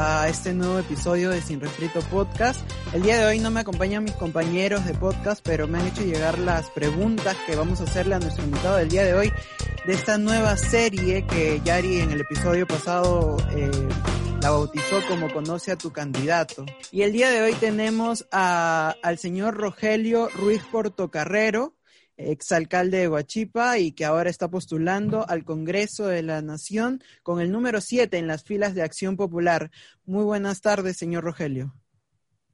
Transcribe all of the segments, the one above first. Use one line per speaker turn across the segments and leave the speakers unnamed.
A este nuevo episodio de Sin Refrito Podcast. El día de hoy no me acompañan mis compañeros de podcast, pero me han hecho llegar las preguntas que vamos a hacerle a nuestro invitado del día de hoy de esta nueva serie que Yari en el episodio pasado eh, la bautizó como Conoce a tu candidato. Y el día de hoy tenemos a, al señor Rogelio Ruiz Portocarrero, exalcalde de Huachipa y que ahora está postulando al Congreso de la Nación con el número 7 en las filas de Acción Popular. Muy buenas tardes, señor Rogelio.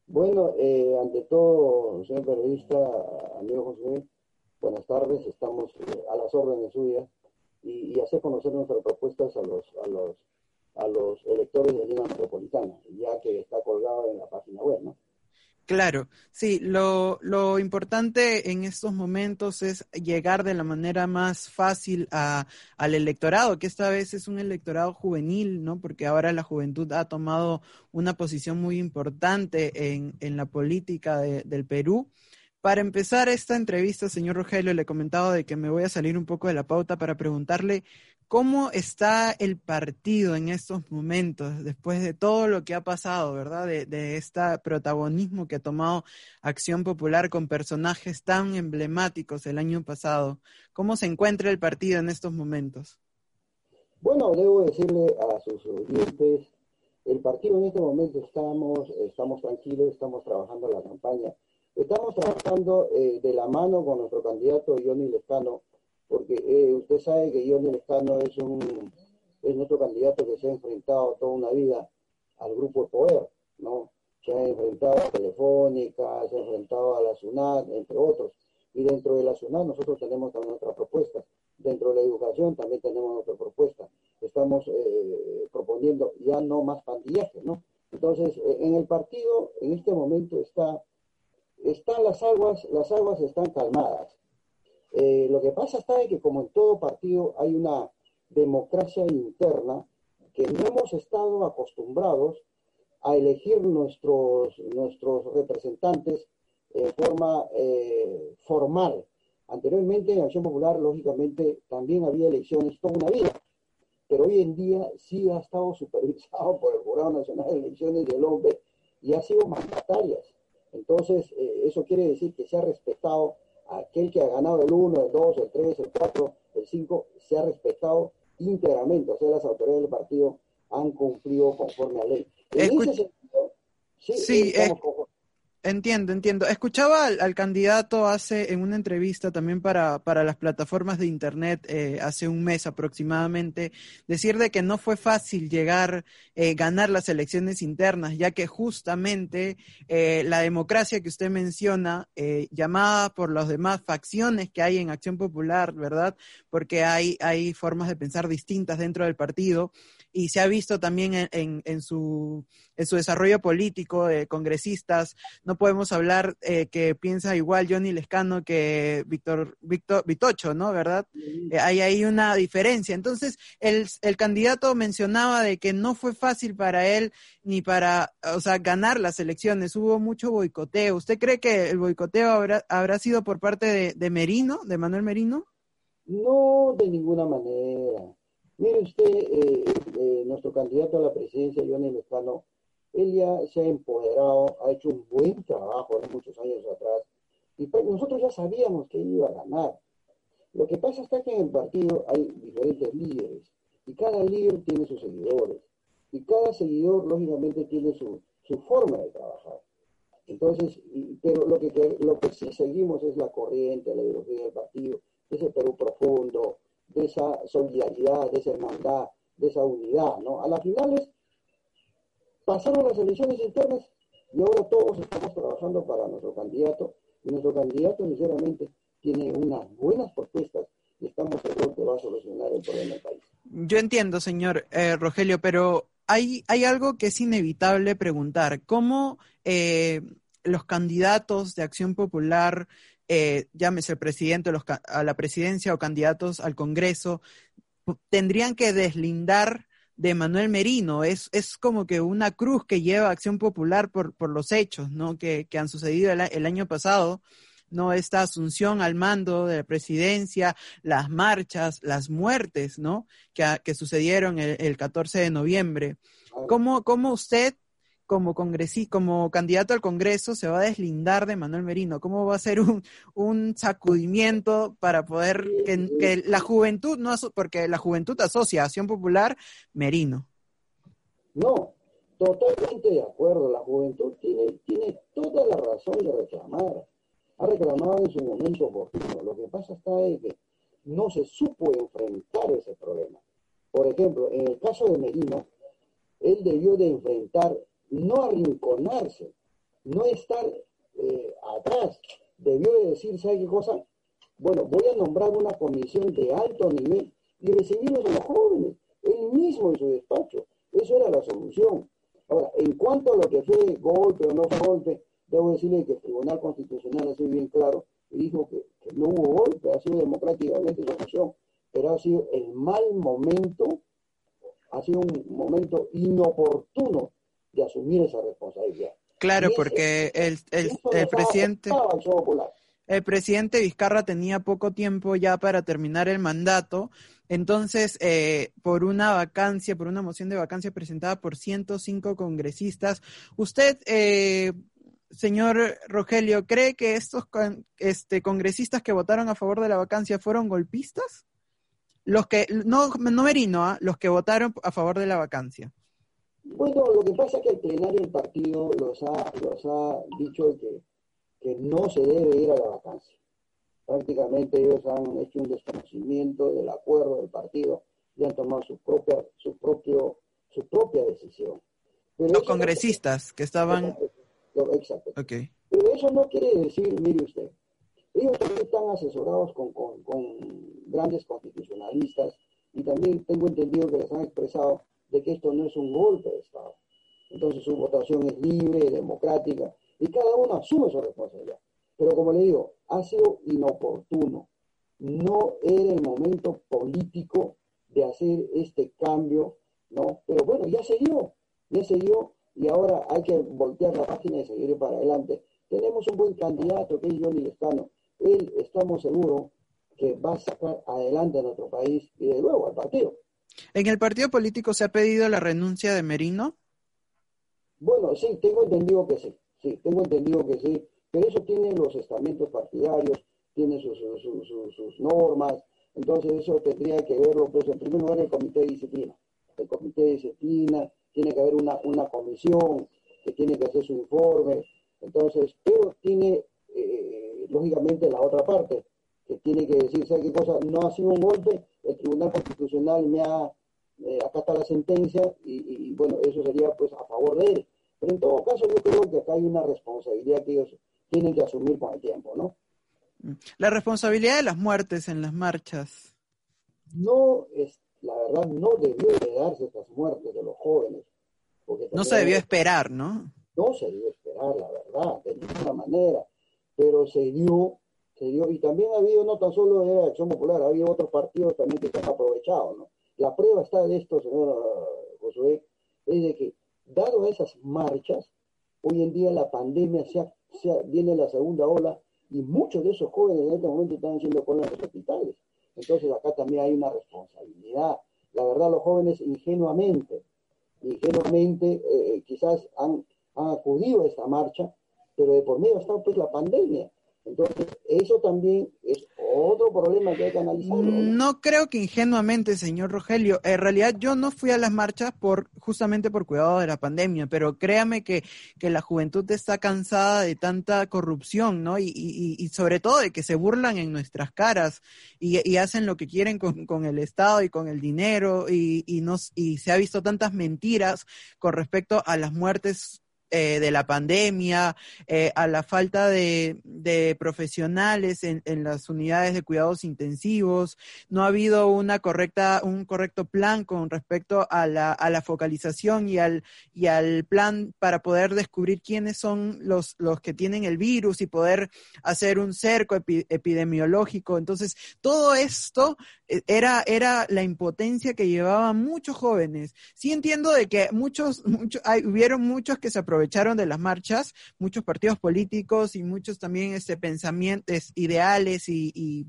Bueno, eh, ante todo, señor periodista, amigo José, buenas tardes, estamos eh, a las órdenes suyas y, y, hacer conocer nuestras propuestas a los, a los, a los electores de Lima Metropolitana, ya que está colgado en la página web, ¿no?
Claro, sí, lo, lo importante en estos momentos es llegar de la manera más fácil a, al electorado, que esta vez es un electorado juvenil, ¿no? Porque ahora la juventud ha tomado una posición muy importante en, en la política de, del Perú. Para empezar esta entrevista, señor Rogelio, le he comentado de que me voy a salir un poco de la pauta para preguntarle ¿Cómo está el partido en estos momentos, después de todo lo que ha pasado, verdad? De, este protagonismo que ha tomado Acción Popular con personajes tan emblemáticos el año pasado. ¿Cómo se encuentra el partido en estos momentos?
Bueno, debo decirle a sus oyentes, el partido en este momento estamos, estamos tranquilos, estamos trabajando la campaña, estamos trabajando eh, de la mano con nuestro candidato Johnny Lescano porque eh, usted sabe que Johnny Lescano es un es nuestro candidato que se ha enfrentado toda una vida al grupo de poder, ¿no? Se ha enfrentado a Telefónica, se ha enfrentado a la SUNAT, entre otros. Y dentro de la SUNAT nosotros tenemos también otra propuesta. Dentro de la educación también tenemos otra propuesta. Estamos eh, proponiendo ya no más pandillaje, ¿no? Entonces, eh, en el partido, en este momento está, están las aguas, las aguas están calmadas. Eh, lo que pasa está que como en todo partido hay una democracia interna que no hemos estado acostumbrados a elegir nuestros, nuestros representantes en forma eh, formal. Anteriormente en Acción Popular, lógicamente, también había elecciones toda una vida, pero hoy en día sí ha estado supervisado por el Jurado Nacional de Elecciones del Hombre y ha sido mandatarias. Entonces, eh, eso quiere decir que se ha respetado aquel que ha ganado el 1, el 2, el 3, el 4, el 5, se ha respetado íntegramente. O sea, las autoridades del partido han cumplido conforme a ley. En ese sentido,
sí, eh, Entiendo, entiendo. Escuchaba al, candidato hace en una entrevista también para, para las plataformas de internet eh, hace un mes aproximadamente decir de que no fue fácil llegar, eh, ganar las elecciones internas, ya que justamente eh, la democracia que usted menciona, eh, llamada por las demás facciones que hay en Acción Popular, ¿verdad? Porque hay, hay formas de pensar distintas dentro del partido y se ha visto también en, en, su, en su desarrollo político de congresistas. No podemos hablar eh, que piensa igual Johnny Lescano que Víctor, Víctor Vitocho, ¿no? ¿Verdad? Eh, hay ahí una diferencia. Entonces, el, el candidato mencionaba de que no fue fácil para él ni para, o sea, ganar las elecciones. Hubo mucho boicoteo. ¿Usted cree que el boicoteo habrá, habrá sido por parte de, de Merino, de Manuel Merino?
No, de ninguna manera. Mire usted, eh, eh, nuestro candidato a la presidencia, Johnny Lescano, él ya se ha empoderado, ha hecho un buen trabajo hace muchos años atrás, y pues nosotros ya sabíamos que iba a ganar. Lo que pasa es que en el partido hay diferentes líderes, y cada líder tiene sus seguidores, y cada seguidor, lógicamente, tiene su, su forma de trabajar. Entonces, pero lo que, lo que sí seguimos es la corriente, la ideología del partido, ese Perú profundo, de esa solidaridad, de esa hermandad, de esa unidad, ¿no? A las finales pasaron las elecciones internas y ahora todos estamos trabajando para nuestro candidato y nuestro candidato sinceramente tiene unas buenas propuestas y estamos seguros que va a solucionar el problema del país.
Yo entiendo, señor eh, Rogelio, pero hay, algo que es inevitable preguntar. ¿Cómo eh, los candidatos de Acción Popular, eh, llámese presidente a la presidencia o candidatos al Congreso, tendrían que deslindar de Manuel Merino. Es, es como que una cruz que lleva Acción Popular por, por los hechos ¿no? que, han sucedido el, año pasado. ¿no? Esta asunción al mando de la presidencia, las marchas, las muertes, ¿no? Que, que sucedieron el, el 14 de noviembre. ¿Cómo, cómo usted como como candidato al Congreso se va a deslindar de Manuel Merino? ¿Cómo va a ser un, un sacudimiento para poder que, la juventud, no porque la juventud asocia Acción Popular Merino?
No, totalmente de acuerdo. La juventud tiene, tiene toda la razón de reclamar. Ha reclamado en su momento oportuno. Lo que pasa está es que no se supo enfrentar ese problema. Por ejemplo, en el caso de Merino, él debió de enfrentar no arrinconarse, no estar eh, atrás. Debió de decir, ¿sabe qué cosa? Bueno, voy a nombrar una comisión de alto nivel y recibirlos a los jóvenes, él mismo en su despacho. Eso era la solución. Ahora, en cuanto a lo que fue golpe o no fue golpe, debo decirle que el Tribunal Constitucional ha sido bien claro y dijo que, no hubo golpe, ha sido democráticamente su acción, pero ha sido el mal momento, ha sido un momento inoportuno de asumir esa responsabilidad.
Claro, porque el, el, presidente... El presidente Vizcarra tenía poco tiempo ya para terminar el mandato, entonces, eh, por una vacancia, por una moción de vacancia presentada por 105 congresistas, usted, eh, señor Rogelio, ¿cree que estos este, congresistas que votaron a favor de la vacancia fueron golpistas? Los que, no, no Merino, ¿ah? los que votaron a favor de la vacancia.
Bueno, lo que pasa es que el plenario del partido los ha, los ha dicho que, que no se debe ir a la vacancia. Prácticamente ellos han hecho un desconocimiento del acuerdo del partido y han tomado su propia, su propio, su propia decisión.
los congresistas que estaban...
Exacto. Pero eso no quiere decir, mire usted, ellos también están asesorados con, con, con grandes constitucionalistas y también tengo entendido que les han expresado de que esto no es un golpe de Estado. Entonces su votación es libre, democrática, y cada uno asume su responsabilidad. Pero como le digo, ha sido inoportuno. No era el momento político de hacer este cambio, ¿no? Pero bueno, ya se dio, ya se dio, y ahora hay que voltear la página y seguir para adelante. Tenemos un buen candidato que es Johnny Lescano. Él, estamos seguros, que va a sacar adelante a nuestro país y de luego al partido.
¿En el partido político se ha pedido la renuncia de Merino?
Bueno, sí, tengo entendido que sí, sí, tengo entendido que sí, pero eso tiene los estamentos partidarios, tiene sus, sus, normas, entonces eso tendría que verlo, pues en primer lugar el comité de disciplina. El comité de disciplina, tiene que haber una, una comisión que tiene que hacer su informe, entonces, pero tiene, eh, lógicamente, la otra parte, que tiene que decir, ¿sabe qué cosa? No ha sido un golpe, el Tribunal Constitucional me ha eh, la sentencia y, bueno, eso sería pues a favor de él. Pero en todo caso yo creo que acá hay una responsabilidad que ellos tienen que asumir con el tiempo, ¿no?
La responsabilidad de las muertes en las marchas.
No, es, la verdad, no debió de darse estas muertes de los jóvenes.
no se debió esperar, ¿no?
No se debió esperar, la verdad, de ninguna manera. Pero se dio y también ha habido, no tan solo de Acción Popular, ha habido otros partidos también que se han aprovechado, ¿no? La prueba está de esto, señor Josué, es de que, dado esas marchas, hoy en día la pandemia se, viene la segunda ola y muchos de esos jóvenes en este momento están haciendo cola en los hospitales. Entonces acá también hay una responsabilidad. La verdad, los jóvenes ingenuamente, ingenuamente eh, quizás han, han acudido a esta marcha, pero de por medio está pues la pandemia Entonces, eso también es otro problema que hay que analizar.
¿no? creo que ingenuamente, señor Rogelio. En realidad yo no fui a las marchas por justamente por cuidado de la pandemia, pero créame que, que la juventud está cansada de tanta corrupción, ¿no? Y, y, y sobre todo de que se burlan en nuestras caras y, y hacen lo que quieren con, con, el Estado y con el dinero y, y, nos, y se ha visto tantas mentiras con respecto a las muertes eh, de la pandemia, eh, a la falta de, profesionales en, las unidades de cuidados intensivos, no ha habido una correcta, un correcto plan con respecto a la, a la focalización y al, y al plan para poder descubrir quiénes son los, los que tienen el virus y poder hacer un cerco epi, epidemiológico. Entonces, todo esto eh, era, era la impotencia que llevaban muchos jóvenes. Sí entiendo de que muchos, muchos, hay, hubieron muchos que se aprovecharon aprovecharon de las marchas, muchos partidos políticos y muchos también este, pensamientos, ideales y, y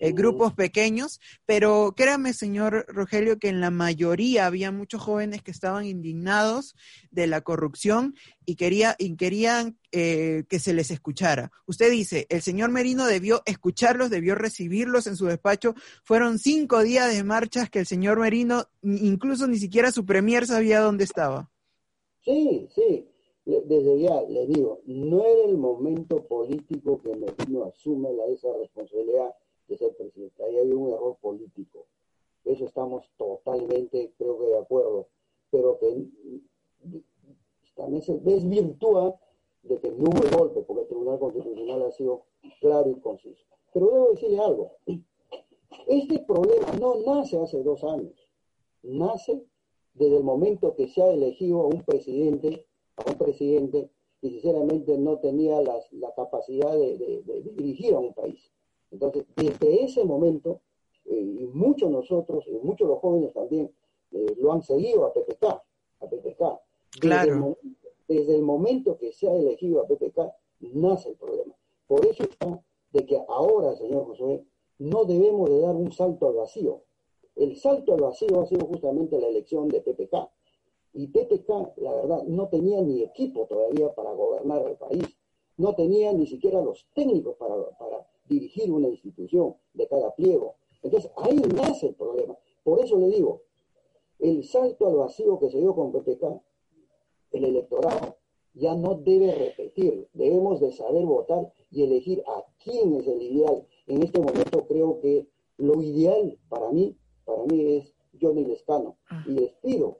eh, grupos pequeños, pero créame, señor Rogelio, que en la mayoría había muchos jóvenes que estaban indignados de la corrupción y, quería, y querían eh, que se les escuchara. Usted dice, el señor Merino debió escucharlos, debió recibirlos en su despacho. Fueron cinco días de marchas que el señor Merino, incluso ni siquiera su premier sabía dónde estaba.
Sí, sí desde ya le digo, no era el momento político que Merino asume la, esa responsabilidad de ser presidente. Ahí había un error político. Eso estamos totalmente, creo que de acuerdo. Pero que también se desvirtúa de que no hubo golpe, porque el Tribunal Constitucional ha sido claro y conciso. Pero debo decirle algo. Este problema no nace hace dos años. Nace desde el momento que se ha elegido a un presidente a un presidente que sinceramente no tenía las, la capacidad de, de, de, dirigir a un país. Entonces, desde ese momento, eh, y muchos nosotros, y muchos los jóvenes también, eh, lo han seguido a PPK, a PPK.
Claro.
Desde el, momento, desde el, momento que se ha elegido a PPK, nace el problema. Por eso está de que ahora, señor Josué, no debemos de dar un salto al vacío. El salto al vacío ha sido justamente la elección de PPK y PPK, la verdad, no tenía ni equipo todavía para gobernar el país. No tenía ni siquiera los técnicos para, para dirigir una institución de cada pliego. Entonces, ahí nace el problema. Por eso le digo, el salto al vacío que se dio con PPK, el electorado, ya no debe repetir. Debemos de saber votar y elegir a quién es el ideal. En este momento creo que lo ideal para mí, para mí es Johnny Lescano. Y les pido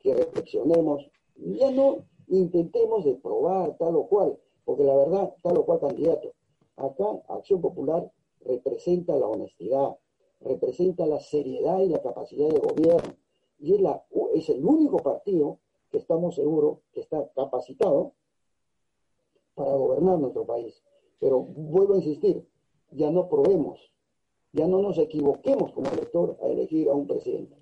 que reflexionemos, ya no intentemos de probar tal o cual, porque la verdad, tal o cual candidato. Acá Acción Popular representa la honestidad, representa la seriedad y la capacidad de gobierno. Y es, la, es el único partido que estamos seguros que está capacitado para gobernar nuestro país. Pero vuelvo a insistir, ya no probemos, ya no nos equivoquemos como elector a elegir a un presidente.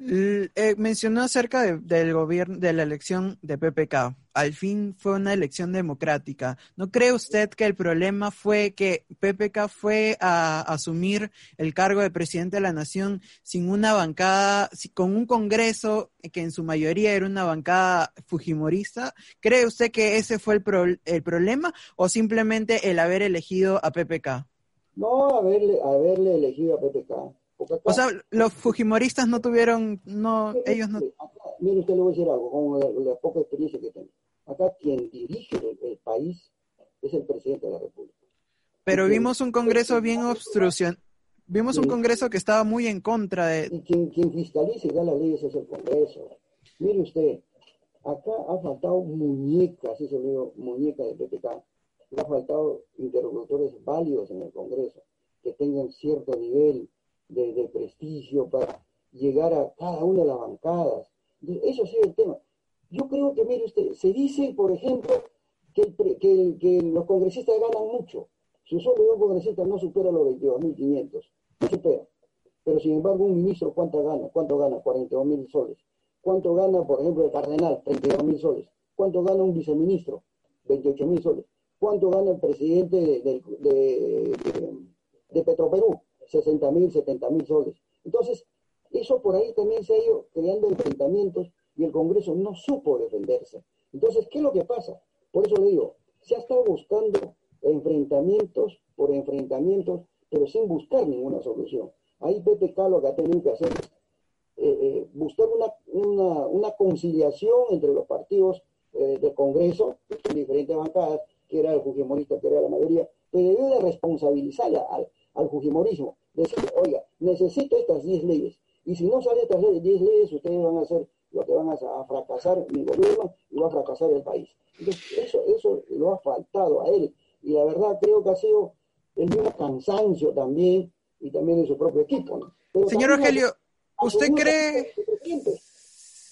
Eh, mencionó acerca de, del gobierno, de la elección de PPK. Al fin fue una elección democrática. ¿No cree usted que el problema fue que PPK fue a, a asumir el cargo de presidente de la nación sin una bancada, con un Congreso que en su mayoría era una bancada fujimorista? ¿Cree usted que ese fue el, pro, el problema o simplemente el haber elegido a PPK?
No, haberle, haberle elegido a PPK
Acá, o sea, los fujimoristas no tuvieron, no, ellos no.
Acá, mire, usted le voy a decir algo, con la, la poca experiencia que tengo. Acá quien dirige el, el, país es el presidente de la República.
Pero vimos un Congreso bien obstrucción. Vimos un Congreso que estaba muy en contra de.
Y quien, quien fiscaliza y da las leyes es el Congreso. Mire usted, acá ha faltado muñeca, así se lo muñeca de PPK. Ha faltado interlocutores válidos en el Congreso, que tengan cierto nivel de, de, prestigio para llegar a cada una de las bancadas. Eso ha sido el tema. Yo creo que, mire usted, se dice, por ejemplo, que, el, que, que los congresistas ganan mucho. Sueldo de un congresista no supera los 22.500, no supera. Pero sin embargo, un ministro, ¿cuánto gana? ¿Cuánto gana? 42.000 soles. ¿Cuánto gana, por ejemplo, el cardenal? 32.000 soles. ¿Cuánto gana un viceministro? 28.000 soles. ¿Cuánto gana el presidente de, de, de, de Petroperú? 60 mil, 70 mil soles. Entonces, eso por ahí también se ha ido creando enfrentamientos y el Congreso no supo defenderse. Entonces, ¿qué es lo que pasa? Por eso le digo, se ha estado buscando enfrentamientos por enfrentamientos, pero sin buscar ninguna solución. Ahí PPK lo que ha tenido que hacer eh, eh, buscar una, una, conciliación entre los partidos eh, del Congreso, diferentes bancadas, que era el Fujimorista, que era la mayoría, pero debió de responsabilizar al, al Fujimorismo. Decir, oiga, necesito estas 10 leyes, y si no salen estas 10 leyes, ustedes van a hacer lo que van a, fracasar mi gobierno y va a fracasar el país. Entonces, eso, eso lo ha faltado a él. Y la verdad creo que ha sido el mismo cansancio también y también de su propio equipo.
Señor Rogelio, ¿usted cree...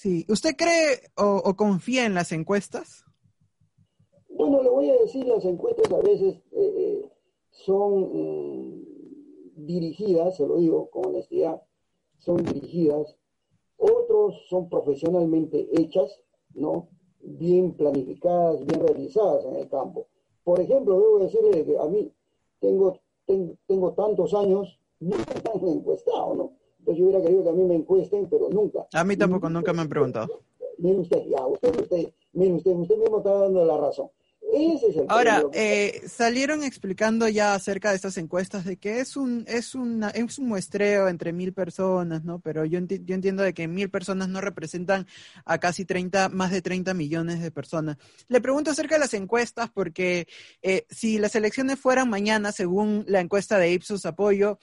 Sí, ¿usted cree o, confía en las encuestas?
Bueno, le voy a decir, las encuestas a veces eh, eh, son mm, dirigidas, se lo digo con honestidad, son dirigidas otros son profesionalmente hechas, ¿no? Bien planificadas, bien realizadas en el campo. Por ejemplo, debo decirle que a mí tengo, tengo, tantos años, nunca me han encuestado, ¿no? Entonces yo hubiera querido que a mí me encuesten, pero nunca.
A mí tampoco, nunca me han preguntado.
Mire usted, ya, usted, usted, mire usted, usted mismo está dando la razón.
Ahora, eh, salieron explicando ya acerca de estas encuestas de que es un, es, una, es un muestreo entre mil personas, ¿no? Pero yo, yo entiendo de que mil personas no representan a casi 30, más de 30 millones de personas. Le pregunto acerca de las encuestas porque eh, si las elecciones fueran mañana, según la encuesta de Ipsos Apoyo,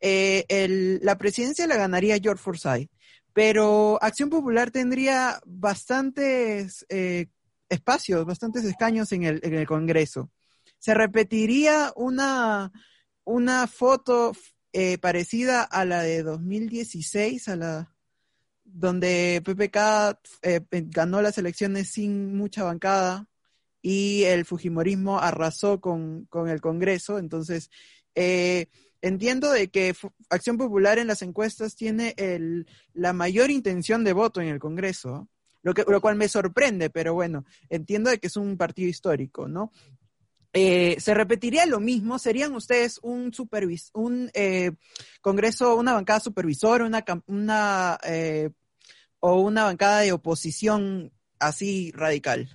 eh, el, la presidencia la ganaría George Forsyth pero Acción Popular tendría bastantes eh, espacios, bastantes escaños en el, en el Congreso. ¿Se repetiría una, una foto eh, parecida a la de 2016, a la donde PPK eh, ganó las elecciones sin mucha bancada y el Fujimorismo arrasó con, el Congreso. Entonces, eh, entiendo de que Acción Popular en las encuestas tiene el, la mayor intención de voto en el Congreso lo, que, lo cual me sorprende, pero bueno, entiendo de que es un partido histórico, ¿no? Eh, ¿Se repetiría lo mismo? ¿Serían ustedes un supervis un eh, congreso, una bancada supervisora, una, una eh, o una bancada de oposición así radical?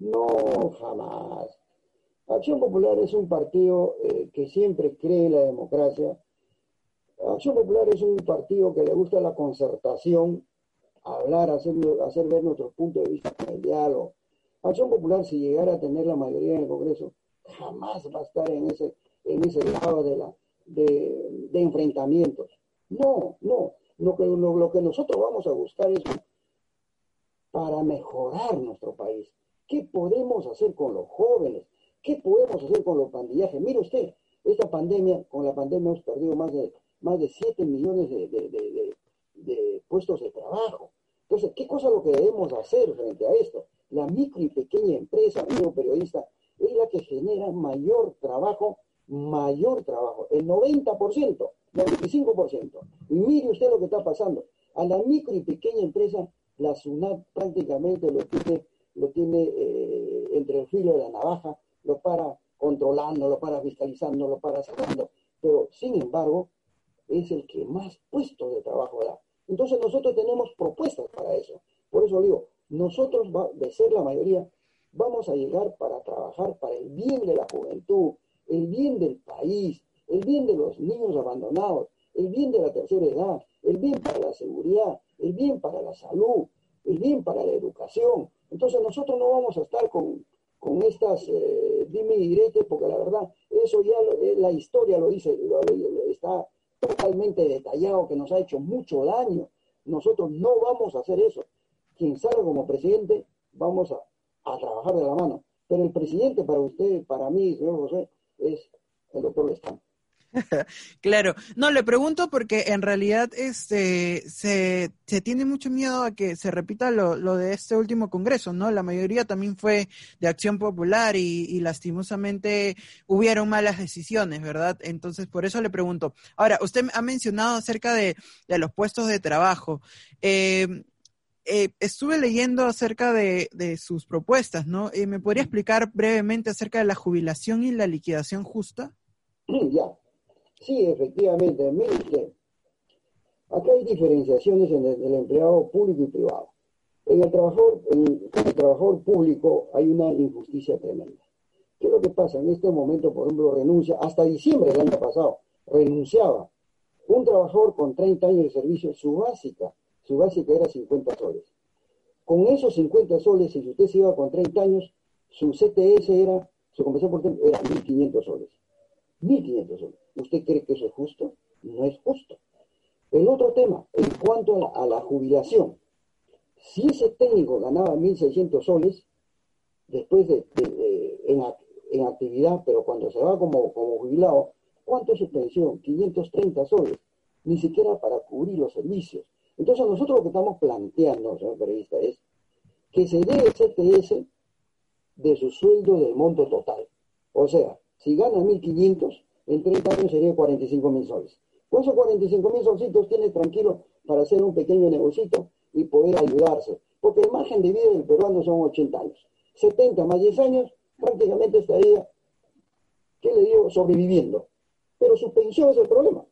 No, jamás. Acción Popular es un partido que siempre cree en la democracia. Acción Popular es un partido que le gusta la concertación hablar, hacer, hacer ver nuestro punto de vista en el diálogo. Acción Popular, si llegara a tener la mayoría en el Congreso, jamás va a estar en ese, en ese lado de, la, de, enfrentamientos. No, no. Lo que, lo, que nosotros vamos a buscar es para mejorar nuestro país. ¿Qué podemos hacer con los jóvenes? ¿Qué podemos hacer con los pandillajes? Mire usted, esta pandemia, con la pandemia hemos perdido más de, más de 7 millones de puestos de trabajo. Entonces, ¿qué cosa es lo que debemos hacer frente a esto? La micro y pequeña empresa, amigo periodista, es la que genera mayor trabajo, mayor trabajo, el 90%, 95%. Y mire usted lo que está pasando. A la micro y pequeña empresa, la SUNAT prácticamente lo tiene, lo tiene eh, entre el filo de la navaja, lo para controlando, lo para fiscalizando, lo para sacando. Pero, sin embargo, es el que más puestos de trabajo da. Entonces nosotros tenemos propuestas para eso. Por eso digo, nosotros, de ser la mayoría, vamos a llegar para trabajar para el bien de la juventud, el bien del país, el bien de los niños abandonados, el bien de la tercera edad, el bien para la seguridad, el bien para la salud, el bien para la educación. Entonces nosotros no vamos a estar con, con estas eh, dime y direte, porque la verdad, eso ya eh, la historia lo dice, está totalmente detallado que nos ha hecho mucho daño. Nosotros no vamos a hacer eso. Quien salga como presidente, vamos a, trabajar de la mano. Pero el presidente para usted, para mí, señor José, es el doctor Lestán.
claro, no le pregunto porque en realidad este se, se tiene mucho miedo a que se repita lo, lo, de este último congreso, ¿no? La mayoría también fue de acción popular y, lastimosamente hubieron malas decisiones, ¿verdad? Entonces, por eso le pregunto. Ahora, usted ha mencionado acerca de, los puestos de trabajo. Eh, eh, estuve leyendo acerca de, de sus propuestas, ¿no? Eh, ¿Me podría explicar brevemente acerca de la jubilación y la liquidación justa?
Ya, Sí, efectivamente. Mire acá hay diferenciaciones en el, empleado público y privado. En el trabajador, en el trabajador público hay una injusticia tremenda. ¿Qué es lo que pasa? En este momento, por ejemplo, renuncia, hasta diciembre del año pasado, renunciaba un trabajador con 30 años de servicio, su básica, su básica era 50 soles. Con esos 50 soles, si usted se iba con 30 años, su CTS era, su compensación por tiempo era 1.500 soles. 1.500 soles. ¿Usted cree que eso es justo? No es justo. El otro tema, en cuanto a la, jubilación, si ese técnico ganaba 1.600 soles, después de, en, actividad, pero cuando se va como, como jubilado, ¿cuánto es su pensión? 530 soles, ni siquiera para cubrir los servicios. Entonces nosotros lo que estamos planteando, señor periodista, es que se dé CTS de su sueldo del monto total. O sea, si gana 1.500, en 30 años sería 45.000 soles. Con esos 45.000 solcitos tiene tranquilo para hacer un pequeño negocito y poder ayudarse. Porque el margen de vida del peruano son 80 años. 70 más 10 años, prácticamente estaría, ¿qué le digo?, sobreviviendo. Pero su pensión es el problema.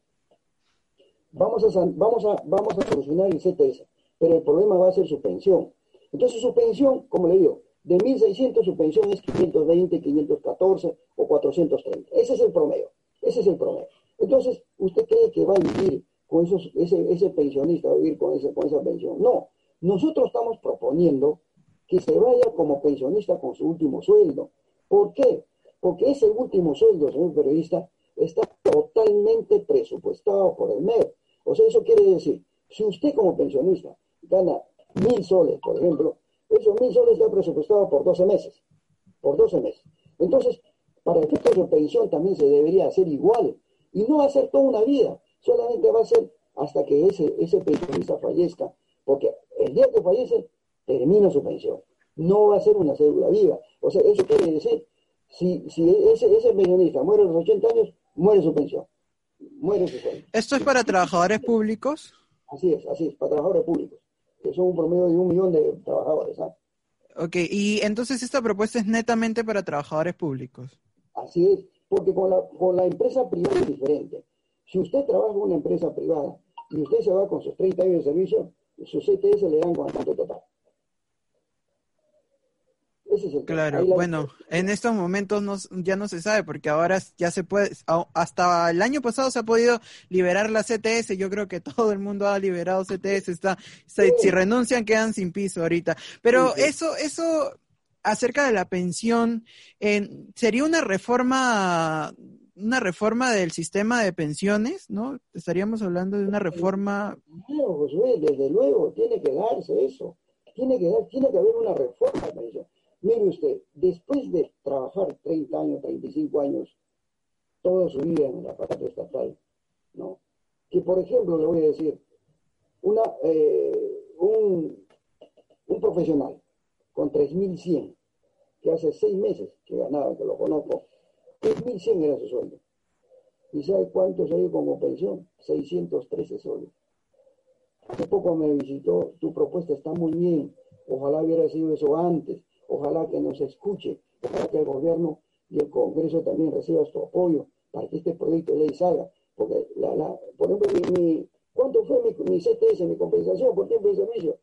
Vamos a, vamos a, vamos a solucionar el CTS, pero el problema va a ser su pensión. Entonces su pensión, como le digo, de 1.600 su pensión es 520, 514 o 430. Ese es el promedio. Ese es el promedio. Entonces, ¿usted cree que va a vivir con esos, ese, ese pensionista, va a vivir con, ese, con esa pensión? No. Nosotros estamos proponiendo que se vaya como pensionista con su último sueldo. ¿Por qué? Porque ese último sueldo, señor periodista, está totalmente presupuestado por el MED. O sea, eso quiere decir, si usted como pensionista gana mil soles, por ejemplo, esos mil soles está presupuestado por 12 meses. Por 12 meses. Entonces, para efectos de pensión también se debería hacer igual. Y no va a ser toda una vida, solamente va a ser hasta que ese, ese pensionista fallezca. Porque el día que fallece, termina su pensión. No va a ser una cédula viva. O sea, eso quiere decir, si, si ese, ese pensionista muere a los 80 años, muere su pensión. Muere su pensión.
¿Esto es para trabajadores públicos?
Así es, así es, para trabajadores públicos que son un promedio de un millón de trabajadores. ¿ah?
Ok, y entonces esta propuesta es netamente para trabajadores públicos.
Así es, porque con la, con la empresa privada es diferente. Si usted trabaja en una empresa privada y usted se va con sus 30 años de servicio, sus CTS le dan con el total
claro, bueno, en estos momentos no, ya no se sabe porque ahora ya se puede, hasta el año pasado se ha podido liberar la CTS, yo creo que todo el mundo ha liberado CTS, está, si renuncian quedan sin piso ahorita, pero eso, eso acerca de la pensión, sería una reforma una reforma del sistema de pensiones, ¿no? Estaríamos hablando de una reforma.
Claro, Josué, desde luego, tiene que darse eso. Tiene que, dar, tiene que haber una reforma de pensión. Mire usted, después de trabajar 30 años, 35 años, toda su vida en la aparato estatal, ¿no? Que por ejemplo, le voy a decir, una, eh, un, un profesional con 3.100, que hace seis meses que ganaba, que lo conozco, 3.100 era su sueldo. ¿Y sabe cuánto se dio como pensión? 613 soles. Hace poco me visitó, tu propuesta está muy bien, ojalá hubiera sido eso antes, Ojalá que nos escuche, ojalá que el gobierno y el Congreso también reciban su apoyo para que este proyecto de ley salga. Porque, la, la, por ejemplo, mi, ¿cuánto fue mi, mi, CTS, mi compensación por tiempo de servicio?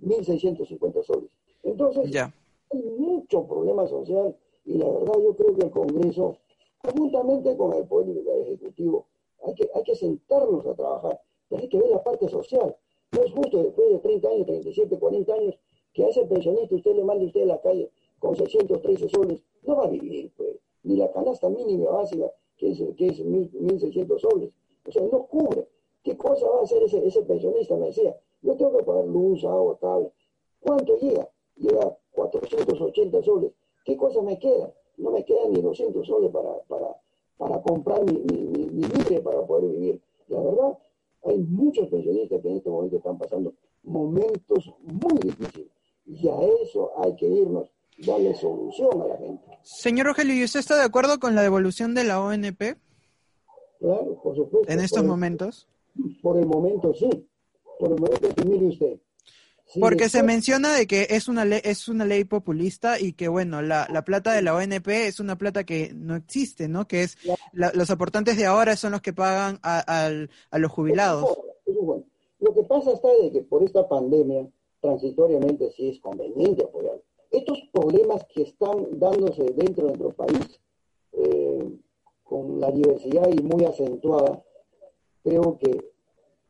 1.650 soles. Entonces, hay mucho problema social y la verdad yo creo que el Congreso, conjuntamente con el Poder Ejecutivo, hay que, hay que sentarnos a trabajar, hay que ver la parte social. No es justo después de 30 años, 37, 40 años, que a ese pensionista usted le mande usted a la calle con 613 soles, no va a vivir, pues, ni la canasta mínima básica, que es, que es 1.600 soles. O sea, no cubre. ¿Qué cosa va a hacer ese, ese pensionista? Me decía, yo tengo que pagar luz, agua, cable. ¿Cuánto llega? Llega 480 soles. ¿Qué cosa me queda? No me quedan ni 200 soles para, para, para comprar mi, mi, mi, para poder vivir. La verdad, hay muchos pensionistas que en este momento están pasando momentos muy difíciles. Y a eso hay que irnos, darle solución a la gente.
Señor Rogelio, ¿y usted está de acuerdo con la devolución de la ONP?
Claro, por supuesto.
¿En estos momentos?
Por el momento sí. Por el momento mire usted.
Porque se menciona de que es una ley, es una ley populista y que bueno, la, la plata de la ONP es una plata que no existe, ¿no? Que es los aportantes de ahora son los que pagan a, a los jubilados.
Lo que pasa está de que por esta pandemia transitoriamente sí es conveniente apoyar. estos problemas que están dándose dentro de nuestro país, eh, con la diversidad y muy acentuada, creo que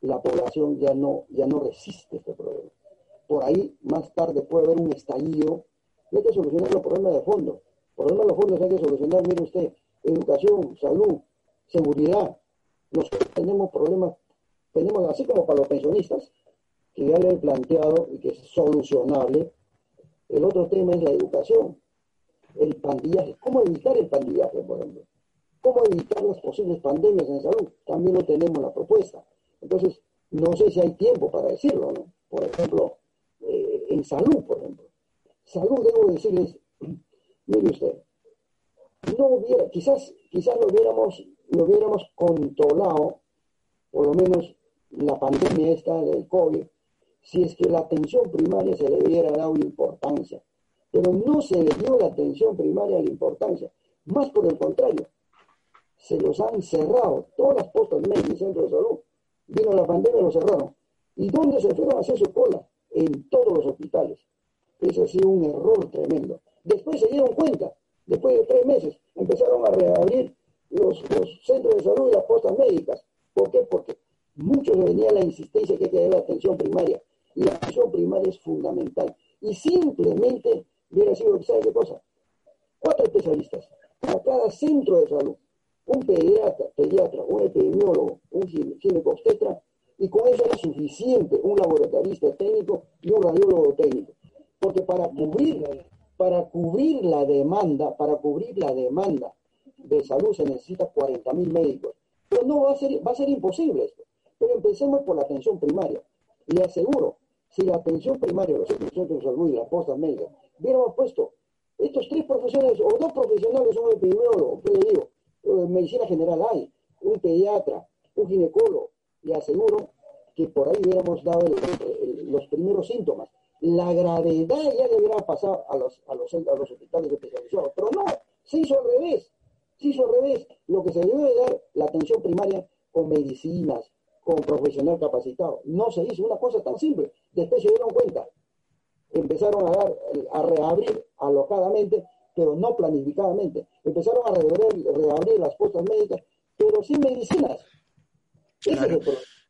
la población ya no, ya no resiste este problema. Por ahí, más tarde puede haber un estallido hay que solucionar los problemas de fondo. Problemas de fondo hay que solucionar, mire usted, educación, salud, seguridad. Nosotros tenemos problemas, tenemos así como para los pensionistas, que ya le he planteado y que es solucionable. El otro tema es la educación, el pandillaje. ¿Cómo evitar el pandillaje, por ejemplo? ¿Cómo evitar las posibles pandemias en salud? También lo tenemos la propuesta. Entonces, no sé si hay tiempo para decirlo, ¿no? Por ejemplo, en salud, por ejemplo. Salud, debo decirles, mire usted, no hubiera, quizás, quizás lo hubiéramos, lo hubiéramos controlado, por lo menos la pandemia esta del COVID, si es que la atención primaria se le hubiera dado importancia. Pero no se le dio la atención primaria la importancia. Más por el contrario, se los han cerrado. Todas las postas médicas y centros de salud. Vino la pandemia y lo cerraron. ¿Y dónde se fueron a hacer su cola? En todos los hospitales. Eso ha sido un error tremendo. Después se dieron cuenta, después de tres meses, empezaron a reabrir los, centros de salud y las postas médicas. ¿Por qué? Porque muchos venían la insistencia que hay que dar la atención primaria. Y la atención primaria es fundamental. Y simplemente hubiera sido, ¿sabe qué cosa? Cuatro especialistas a cada centro de salud. Un pediatra, pediatra un epidemiólogo, un ginecobstetra, y con eso era suficiente un laboratorista técnico y un radiólogo técnico. Porque para cubrir, para cubrir la demanda, para cubrir la demanda de salud se necesita 40 mil médicos. Pero no va a ser, va a ser imposible esto. Pero empecemos por la atención primaria. Le aseguro, si la atención primaria, los centros de salud y la posta médica, hubiéramos puesto estos tres profesionales o dos profesionales, un epidemiólogo, ¿qué le digo? Eh, medicina general hay, un pediatra, un ginecólogo, le aseguro que por ahí hubiéramos dado los primeros síntomas la gravedad ya debería pasar a los, a los, a los hospitales especializados. Pero no, se hizo al revés. Se hizo al revés. Lo que se debe dar la atención primaria con medicinas, con profesional capacitado. No se hizo una cosa tan simple. Después se dieron cuenta. Empezaron a dar, a reabrir alocadamente, pero no planificadamente. Empezaron a reabrir, las puestas médicas, pero sin medicinas.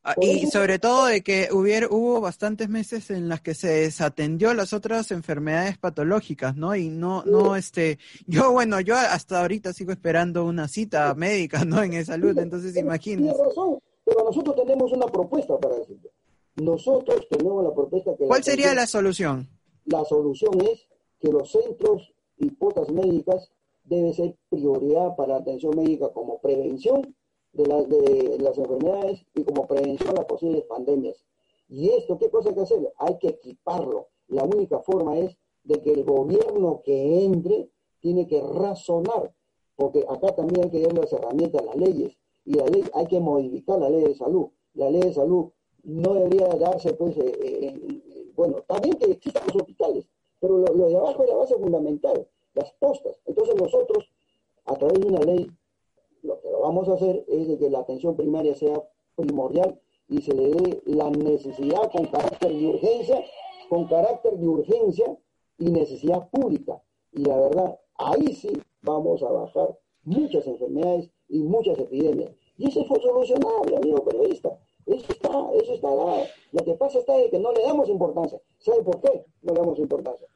Ah, y sobre todo de que hubiera, hubo bastantes meses en las que se desatendió las otras enfermedades patológicas, ¿no? Y no, no, este, yo, bueno, yo hasta ahorita sigo esperando una cita médica, ¿no? En salud, entonces imagínese.
Tiene razón, pero nosotros tenemos una propuesta para decirlo. Nosotros tenemos la propuesta que...
¿Cuál sería la solución?
La solución es que los centros y potas médicas deben ser prioridad para la atención médica como prevención de, de las enfermedades y como prevención a posibles pandemias. Y esto, ¿qué cosa hay que hacer? Hay que equiparlo. La única forma es de que el gobierno que entre tiene que razonar, porque acá también hay que dar las herramientas, las leyes, y la ley hay que modificar la ley de salud. La ley de salud no debería darse, pues, eh, eh, bueno, también que existan los hospitales, pero lo, lo de abajo es la base fundamental, las postas. Entonces nosotros, a través de una ley, lo que vamos a hacer es de que la atención primaria sea primordial y se le dé la necesidad con carácter de urgencia, con carácter de urgencia y necesidad pública. Y la verdad, ahí sí vamos a bajar muchas enfermedades y muchas epidemias. Y eso fue solucionable, amigo periodista. Eso está, eso está dado. Lo que pasa está de que no le damos importancia. ¿Sabe por qué no le damos importancia?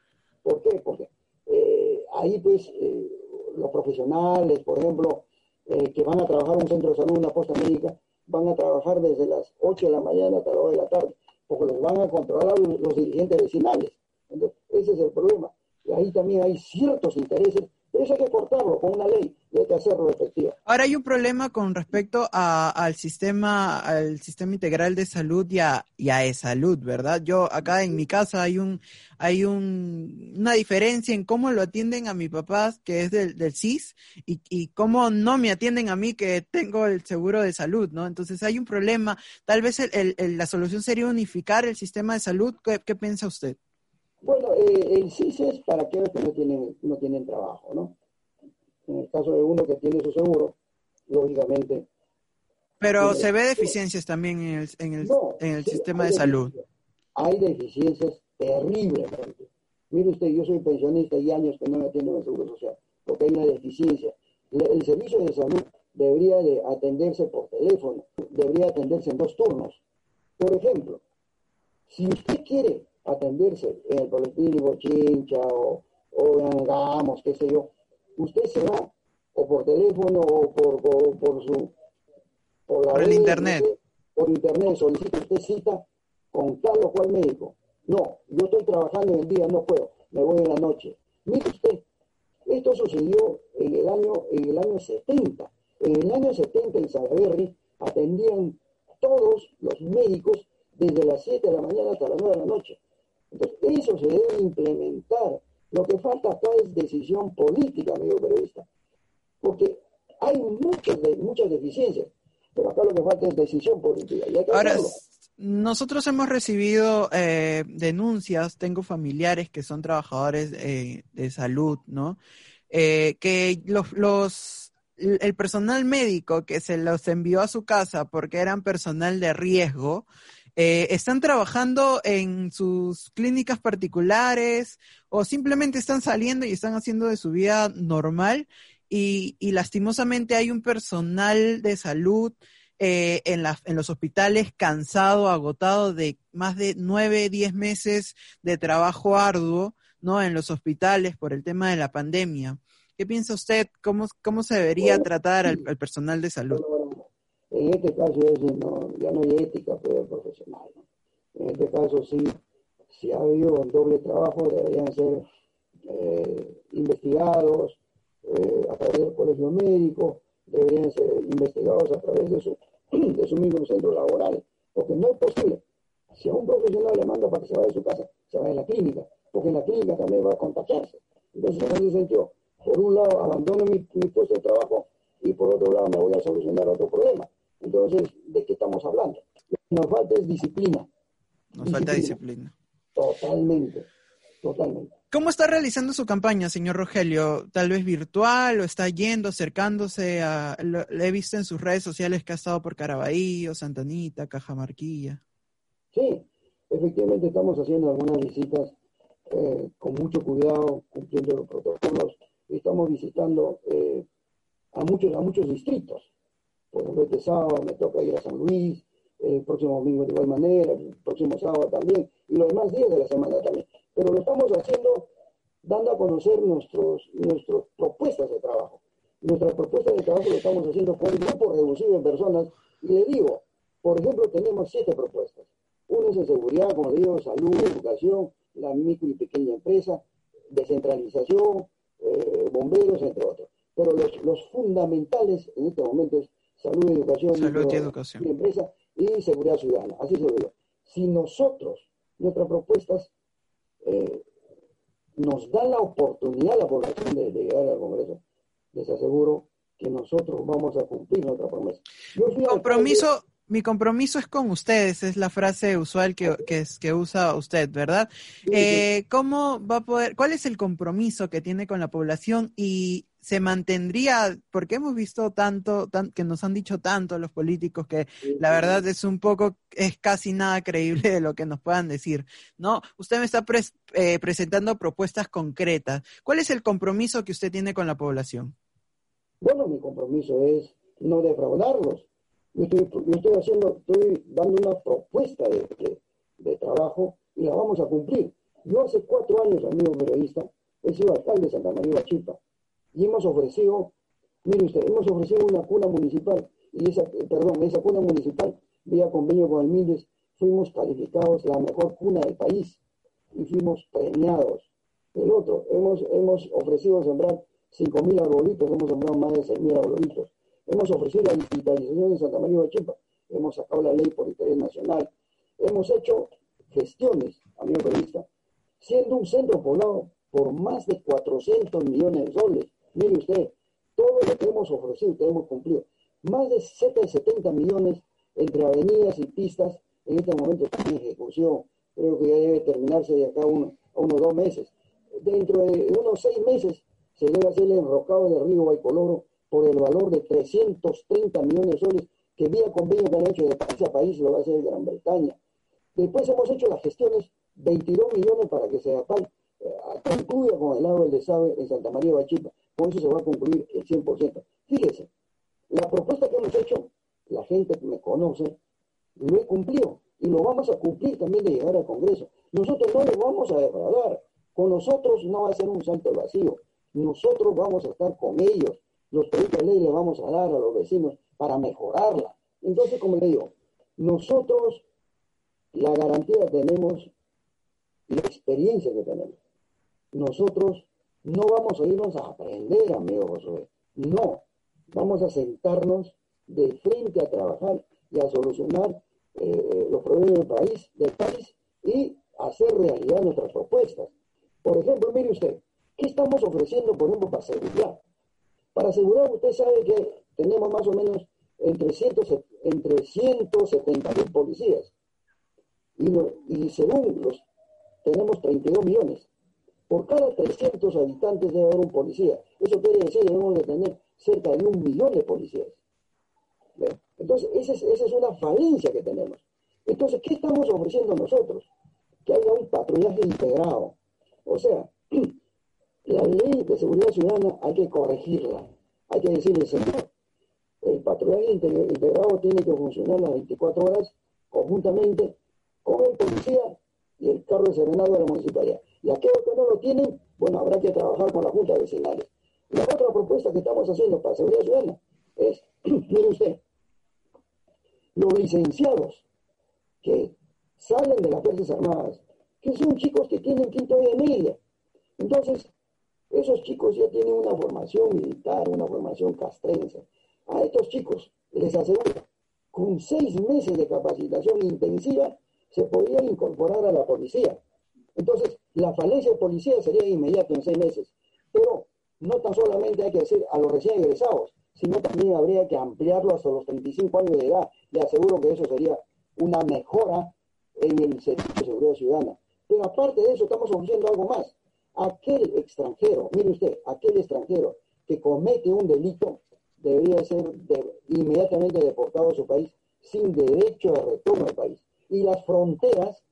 ¿Por qué? Porque eh, ahí pues eh, los profesionales, por ejemplo, eh, que van a trabajar un centro de salud, una posta médica, van a trabajar desde las 8 de la mañana hasta las 2 de la tarde, porque los van a controlar los, dirigentes vecinales. Entonces, ese es el problema. Y ahí también hay ciertos intereses, eso hay que cortarlo con una ley hay que hacerlo efectivo.
Ahora hay un problema con respecto al sistema, al sistema integral de salud y a, y a e-salud, ¿verdad? Yo acá en mi casa hay un, hay un, una diferencia en cómo lo atienden a mi papá, que es del, del CIS, y, y cómo no me atienden a mí, que tengo el seguro de salud, ¿no? Entonces hay un problema. Tal vez el, el, la solución sería unificar el sistema de salud. ¿Qué, qué piensa usted?
Bueno, eh, el CIS es para aquellos que no tienen, no tienen trabajo, ¿no? En el caso de uno que tiene su seguro, lógicamente.
Pero se ve deficiencias también en el, en el, en el sistema de salud.
Hay deficiencias terriblemente. Mire usted, yo soy pensionista y años que no me atiendo en el Seguro Social, porque hay una deficiencia. El servicio de salud debería de atenderse por teléfono, debería atenderse en dos turnos. Por ejemplo, si usted quiere atenderse en el colectivo Chincha o, o en Gamos, qué sé yo, usted se va o por teléfono o por, por, su...
Por, el internet.
por internet solicita usted cita con tal o cual médico. No, yo estoy trabajando en el día, no puedo, me voy en la noche. Mire usted, esto sucedió en el año, en el año 70. En el año 70 en Salaverry atendían todos los médicos desde las 7 de la mañana hasta las 9 de la noche. Entonces, eso se debe implementar. Lo que falta acá es decisión política, amigo periodista. Porque hay muchas, muchas deficiencias, pero acá lo que falta es decisión política.
Ahora, nosotros hemos recibido eh, denuncias, tengo familiares que son trabajadores eh, de salud, ¿no? Eh, que los, los, el personal médico que se los envió a su casa porque eran personal de riesgo, eh, están trabajando en sus clínicas particulares o simplemente están saliendo y están haciendo de su vida normal y, lastimosamente hay un personal de salud eh, en, en los hospitales cansado, agotado de más de nueve, diez meses de trabajo arduo, ¿no? En los hospitales por el tema de la pandemia. ¿Qué piensa usted? ¿Cómo, cómo se debería tratar al personal de salud?
En este caso ya no hay ética profesional. En este caso sí, si ha habido doble trabajo, deberían ser eh, investigados eh, a través del colegio médico, deberían ser investigados a través de su, de su mismo centro laboral, porque no es posible. Si a un profesional le manda para que se vaya de su casa, se vaya a la clínica, porque en la clínica también va a contagiarse. Entonces, en ese sentido, por un lado abandono mi, mi puesto de trabajo y por otro lado me voy a solucionar otro problema. Entonces, ¿de qué estamos hablando? Nos falta es disciplina.
Nos falta disciplina.
Totalmente, totalmente.
¿Cómo está realizando su campaña, señor Rogelio? ¿Tal vez virtual o está yendo, acercándose a... Le he visto en sus redes sociales que ha estado por Caraballo, Santanita, Cajamarquilla.
Sí, efectivamente estamos haciendo algunas visitas eh, con mucho cuidado, cumpliendo los protocolos. Estamos visitando eh, a, muchos, a muchos distritos por ejemplo, este sábado me toca ir a San Luis, el próximo domingo de igual manera, el próximo sábado también, y los demás días de la semana también. Pero lo estamos haciendo dando a conocer nuestros, nuestras propuestas de trabajo. Nuestras propuestas de trabajo lo estamos haciendo con un grupo reducido de personas, y le digo, por ejemplo, tenemos siete propuestas. Una es en seguridad, como digo, salud, educación, la micro y pequeña empresa, descentralización, eh, bomberos, entre otros. Pero los, los fundamentales en este momento es salud, educación,
salud y educación.
empresa y seguridad ciudadana. Así se digo. Si nosotros, nuestras propuestas, eh, nos dan la oportunidad a la población de, llegar al Congreso, les aseguro que nosotros vamos a cumplir nuestra promesa.
Compromiso, mi compromiso es con ustedes, es la frase usual que, que, que usa usted, ¿verdad? Eh, ¿Cómo va a poder, cuál es el compromiso que tiene con la población y se mantendría, porque hemos visto tanto, que nos han dicho tanto los políticos que la verdad es un poco, es casi nada creíble de lo que nos puedan decir, ¿no? Usted me está eh, presentando propuestas concretas. ¿Cuál es el compromiso que usted tiene con la población?
Bueno, mi compromiso es no defraudarlos. Yo estoy, estoy haciendo, estoy dando una propuesta de, de, trabajo y la vamos a cumplir. Yo hace cuatro años, amigo periodista, he sido alcalde de Santa María Chipa y hemos ofrecido, mire usted, hemos ofrecido una cuna municipal, y esa, perdón, esa cuna municipal, vía convenio con el MINDES, fuimos calificados la mejor cuna del país y fuimos premiados. El otro, hemos, hemos ofrecido sembrar 5.000 arbolitos, hemos sembrado más de 6.000 arbolitos. Hemos ofrecido la digitalización de Santa María de Chipa, hemos sacado la ley por interés nacional, hemos hecho gestiones, amigo periodista, siendo un centro poblado por más de 400 millones de soles. Mire usted, todo lo que hemos ofrecido, que hemos cumplido. Más de 70 millones entre avenidas y pistas en este momento están en ejecución. Creo que ya debe terminarse de acá a uno, unos dos meses. Dentro de unos seis meses se debe hacer el enrocado del río Baicoloro por el valor de 330 millones de soles que vía convenio que han hecho de país a país, lo va a hacer Gran Bretaña. Después hemos hecho las gestiones, 22 millones para que se apal concluya con el agua del desagüe en Santa María Bachipa. Con eso se va a concluir el 100%. Fíjese, la propuesta que hemos hecho, la gente que me conoce, lo he cumplido y lo vamos a cumplir también de llegar al Congreso. Nosotros no lo vamos a defraudar. Con nosotros no va a ser un salto vacío. Nosotros vamos a estar con ellos. Los proyectos de ley le vamos a dar a los vecinos para mejorarla. Entonces, como le digo, nosotros la garantía tenemos la experiencia que tenemos. Nosotros no vamos a irnos a aprender, amigo Josué. No, vamos a sentarnos de frente a trabajar y a solucionar eh, los problemas del país, del país y hacer realidad nuestras propuestas. Por ejemplo, mire usted, ¿qué estamos ofreciendo, por ejemplo, para seguridad? Para asegurar, usted sabe que tenemos más o menos entre, entre 170 mil policías. Y, y según los, tenemos 32 millones. Por cada 300 habitantes debe haber un policía. Eso quiere decir que debemos de tener cerca de un millón de policías. Entonces, esa es, una falencia que tenemos. Entonces, ¿qué estamos ofreciendo nosotros? Que haya un patrullaje integrado. O sea, la ley de seguridad ciudadana hay que corregirla. Hay que decirle, señor, el patrullaje integrado tiene que funcionar las 24 horas conjuntamente con el policía y el carro de serenado de la municipalidad. Y aquellos que no lo tienen, bueno, habrá que trabajar con la Junta de Vecinales. La otra propuesta que estamos haciendo para seguridad ciudadana es, mire usted, los licenciados que salen de las Fuerzas Armadas, que son chicos que tienen quinto de media. Entonces, esos chicos ya tienen una formación militar, una formación castrense. A estos chicos les aseguro, con seis meses de capacitación intensiva, se podrían incorporar a la policía. Entonces, la falencia de policía sería inmediata en seis meses. Pero no tan solamente hay que decir a los recién egresados, sino también habría que ampliarlo hasta los 35 años de edad. Le aseguro que eso sería una mejora en el servicio de seguridad ciudadana. Pero aparte de eso, estamos ofreciendo algo más. Aquel extranjero, mire usted, aquel extranjero que comete un delito debería ser inmediatamente deportado a su país sin derecho de retorno al país. Y las fronteras,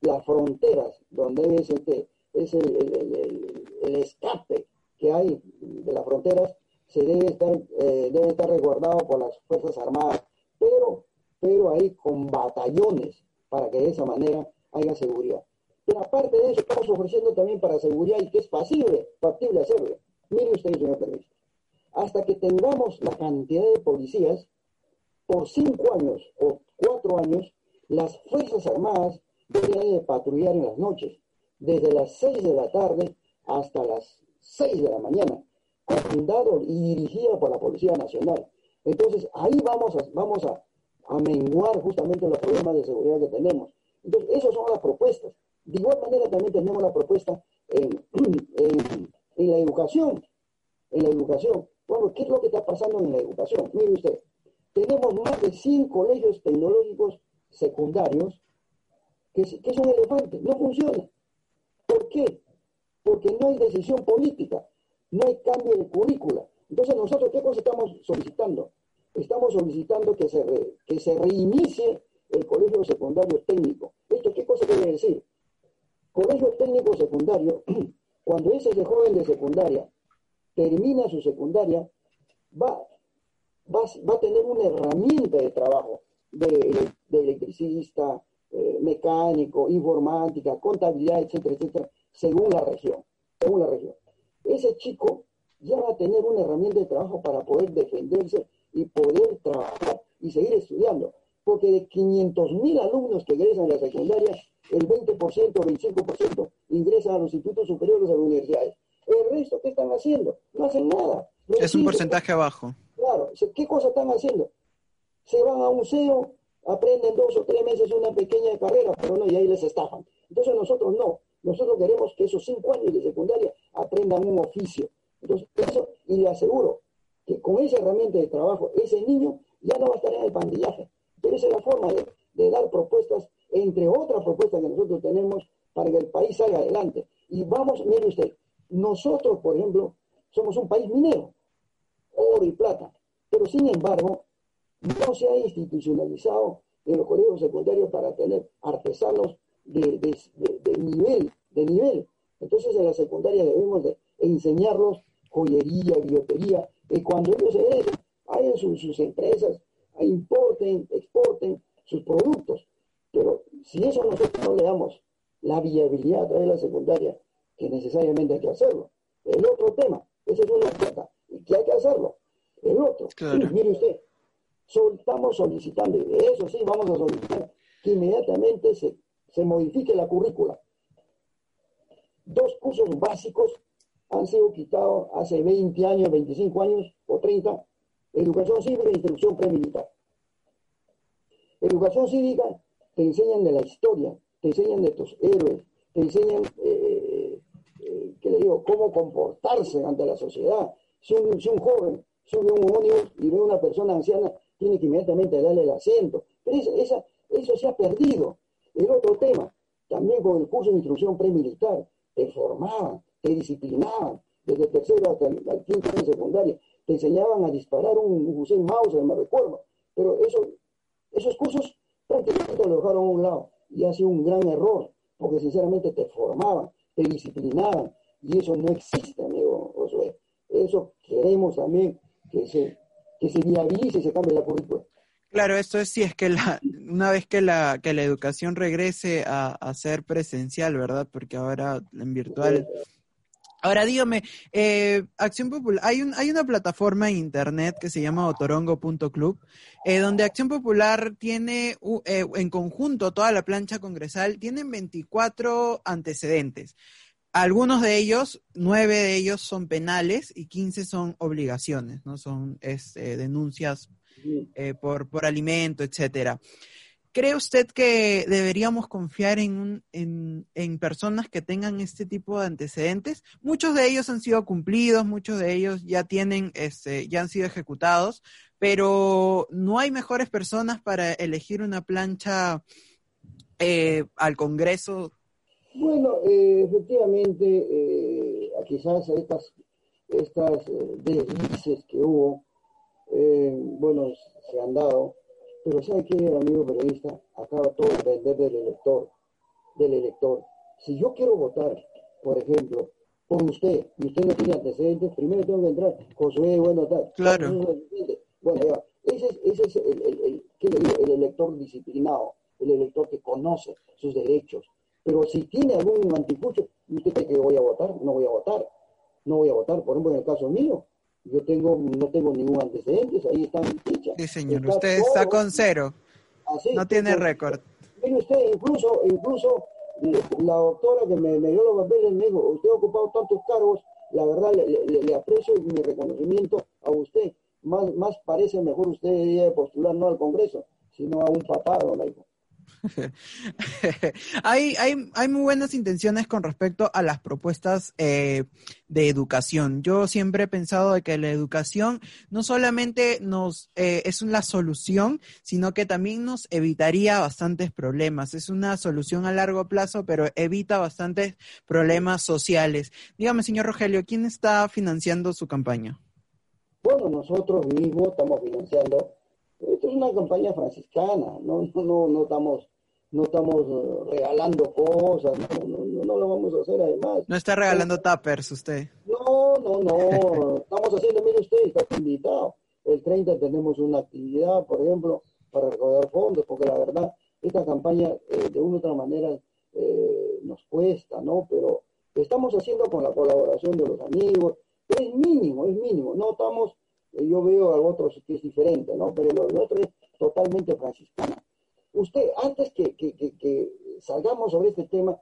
las fronteras donde es, este, es el escape que hay de las fronteras, se debe estar, eh, debe estar resguardado por las Fuerzas Armadas, pero, pero ahí con batallones para que de esa manera haya seguridad. Pero aparte de eso, estamos ofreciendo también para seguridad y que es factible, factible hacerlo. Mire usted, señor periodista, hasta que tengamos la cantidad de policías, por cinco años o cuatro años, las Fuerzas Armadas de patrullar en las noches, desde las seis de la tarde hasta las seis de la mañana fundado y dirigido por la Policía Nacional. Entonces, ahí vamos a, vamos a, menguar justamente los problemas de seguridad que tenemos. Entonces, esas son las propuestas. De igual manera, también tenemos la propuesta en, en, la educación. En la educación. Bueno, ¿qué es lo que está pasando en la educación? Mire usted, tenemos más de 100 colegios tecnológicos secundarios que, que son elefantes, no funcionan. ¿Por qué? Porque no hay decisión política no hay cambio de currícula. Entonces nosotros, ¿qué cosa estamos solicitando? Estamos solicitando que se, que se reinicie el colegio secundario técnico. ¿Esto qué cosa quiere decir? Colegio técnico secundario, cuando ese joven de secundaria termina su secundaria, va, va, a tener una herramienta de trabajo de, electricista, eh, mecánico, informática, contabilidad, etcétera, etcétera, según la región, según la región ese chico ya va a tener una herramienta de trabajo para poder defenderse y poder trabajar y seguir estudiando. Porque de 500 mil alumnos que ingresan a la secundaria, el 20% o 25% ingresan a los institutos superiores a las universidades. El resto, ¿qué están haciendo? No hacen nada.
es un porcentaje abajo.
Claro, ¿qué cosas están haciendo? Se van a un museo, aprenden dos o tres meses una pequeña carrera, pero no, y ahí les estafan. Entonces nosotros no. Nosotros queremos que esos cinco años de secundaria aprendan un oficio. Entonces, eso, y le aseguro que con esa herramienta de trabajo, ese niño ya no va a estar en el pandillaje. Pero esa es la forma de, dar propuestas, entre otras propuestas que nosotros tenemos para que el país salga adelante. Y vamos, mire usted, nosotros, por ejemplo, somos un país minero, oro y plata, pero sin embargo, no se ha institucionalizado en los colegios secundarios para tener artesanos de, de, de, nivel, de nivel. Entonces en la secundaria debemos de enseñarlos joyería, biotería, y cuando ellos se den, hagan sus, sus empresas, importen, exporten sus productos. Pero si eso nosotros no le damos la viabilidad a través de la secundaria, que necesariamente hay que hacerlo. El otro tema, ese es una plata, y que hay que hacerlo. El otro, mire usted, estamos solicitando, eso sí vamos a solicitar, que inmediatamente se, se modifique la currícula. Dos cursos básicos han sido quitados hace 20 años, 25 años o 30, educación cívica e instrucción premilitar. Educación cívica te enseñan de la historia, te enseñan de tus héroes, te enseñan, eh, eh, ¿qué le digo?, cómo comportarse ante la sociedad. Si un, joven sube un ómnibus y ve una persona anciana, tiene que inmediatamente darle el asiento. Pero eso se ha perdido. El otro tema, también con el curso de instrucción premilitar, te formaban, te disciplinaban, desde tercero hasta el, quinto de secundaria, te enseñaban a disparar un Hussein Mauser, me recuerdo. Pero eso, esos cursos prácticamente lo dejaron a un lado y ha sido un gran error, porque sinceramente te formaban, te disciplinaban, y eso no existe, amigo Josué. Eso queremos también que se, que se viabilice y se cambie la currícula.
Claro, esto es si es que la, una vez que la, que la educación regrese a, a ser presencial, ¿verdad? Porque ahora en virtual Ahora dígame, eh, Acción Popular, hay, un, hay una plataforma en internet que se llama otorongo.club, eh, donde Acción Popular tiene eh, en conjunto toda la plancha congresal, tienen 24 antecedentes. Algunos de ellos, nueve de ellos son penales y 15 son obligaciones, ¿no? Son este, denuncias por, por alimento, etcétera. ¿Cree usted que deberíamos confiar en, en, personas que tengan este tipo de antecedentes? Muchos de ellos han sido cumplidos, muchos de ellos ya tienen, este, ya han sido ejecutados, pero no hay mejores personas para elegir una plancha eh, al Congreso.
Bueno, eh, efectivamente, eh, quizás estas, estas deslices que hubo, bueno, se han dado pero ¿sabe qué, amigo periodista? Acaba todo de depender del elector, del elector. Si yo quiero votar, por ejemplo, por usted, y usted no tiene antecedentes, primero tengo que entrar, Josué, bueno, tal.
Claro.
Bueno, ya, ese es, ese es el, el, el, ¿qué le digo? el elector disciplinado, el elector que conoce sus derechos. Pero si tiene algún anticucho, ¿usted cree que voy a votar? No voy a votar. No voy a votar, por ejemplo, en el caso mío, yo tengo, no tengo ningún antecedente, ahí está mi ficha.
Sí, señor, usted está con cero. no tiene récord.
Mire usted, incluso, incluso la doctora que me, dio los papeles me dijo, usted ha ocupado tantos cargos, la verdad le, le, aprecio mi reconocimiento a usted. Más, más parece mejor usted postular no al Congreso, sino a un papado, me dijo.
hay, hay, hay, muy buenas intenciones con respecto a las propuestas eh, de educación. Yo siempre he pensado de que la educación no solamente nos eh, es una solución, sino que también nos evitaría bastantes problemas. Es una solución a largo plazo, pero evita bastantes problemas sociales. Dígame, señor Rogelio, ¿quién está financiando su campaña?
Bueno, nosotros mismos estamos financiando esto es una campaña franciscana, no, no, no, estamos no estamos eh, regalando cosas, no, no, lo vamos a hacer además.
No está regalando tappers usted.
No, no, no, estamos haciendo, mire usted, está invitado. El 30 tenemos una actividad, por ejemplo, para recaudar fondos, porque la verdad, esta campaña eh, de una u otra manera eh, nos cuesta, ¿no? Pero estamos haciendo con la colaboración de los amigos, es mínimo, es mínimo, no estamos yo veo a otros que es diferente, ¿no? Pero lo nuestro es totalmente franciscano. Usted, antes que, que, salgamos sobre este tema,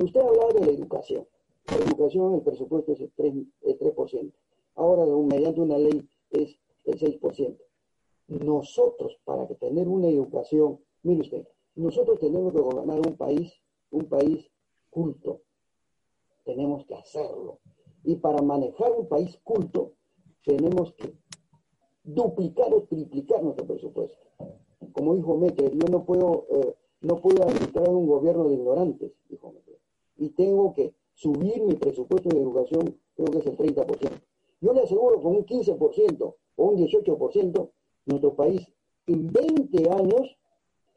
usted hablaba de la educación. La educación, el presupuesto es el 3%. El 3%. Ahora, mediante una ley, es el 6%. Nosotros, para que tener una educación, mire usted, nosotros tenemos que gobernar un país, un país culto. Tenemos que hacerlo. Y para manejar un país culto, tenemos que duplicar o triplicar nuestro presupuesto. Como dijo Mecker, yo no puedo, eh, no puedo administrar un gobierno de ignorantes, dijo Mecker. Y tengo que subir mi presupuesto de educación, creo que es el 30%. Yo le aseguro con un 15% o un 18%, nuestro país en 20 años,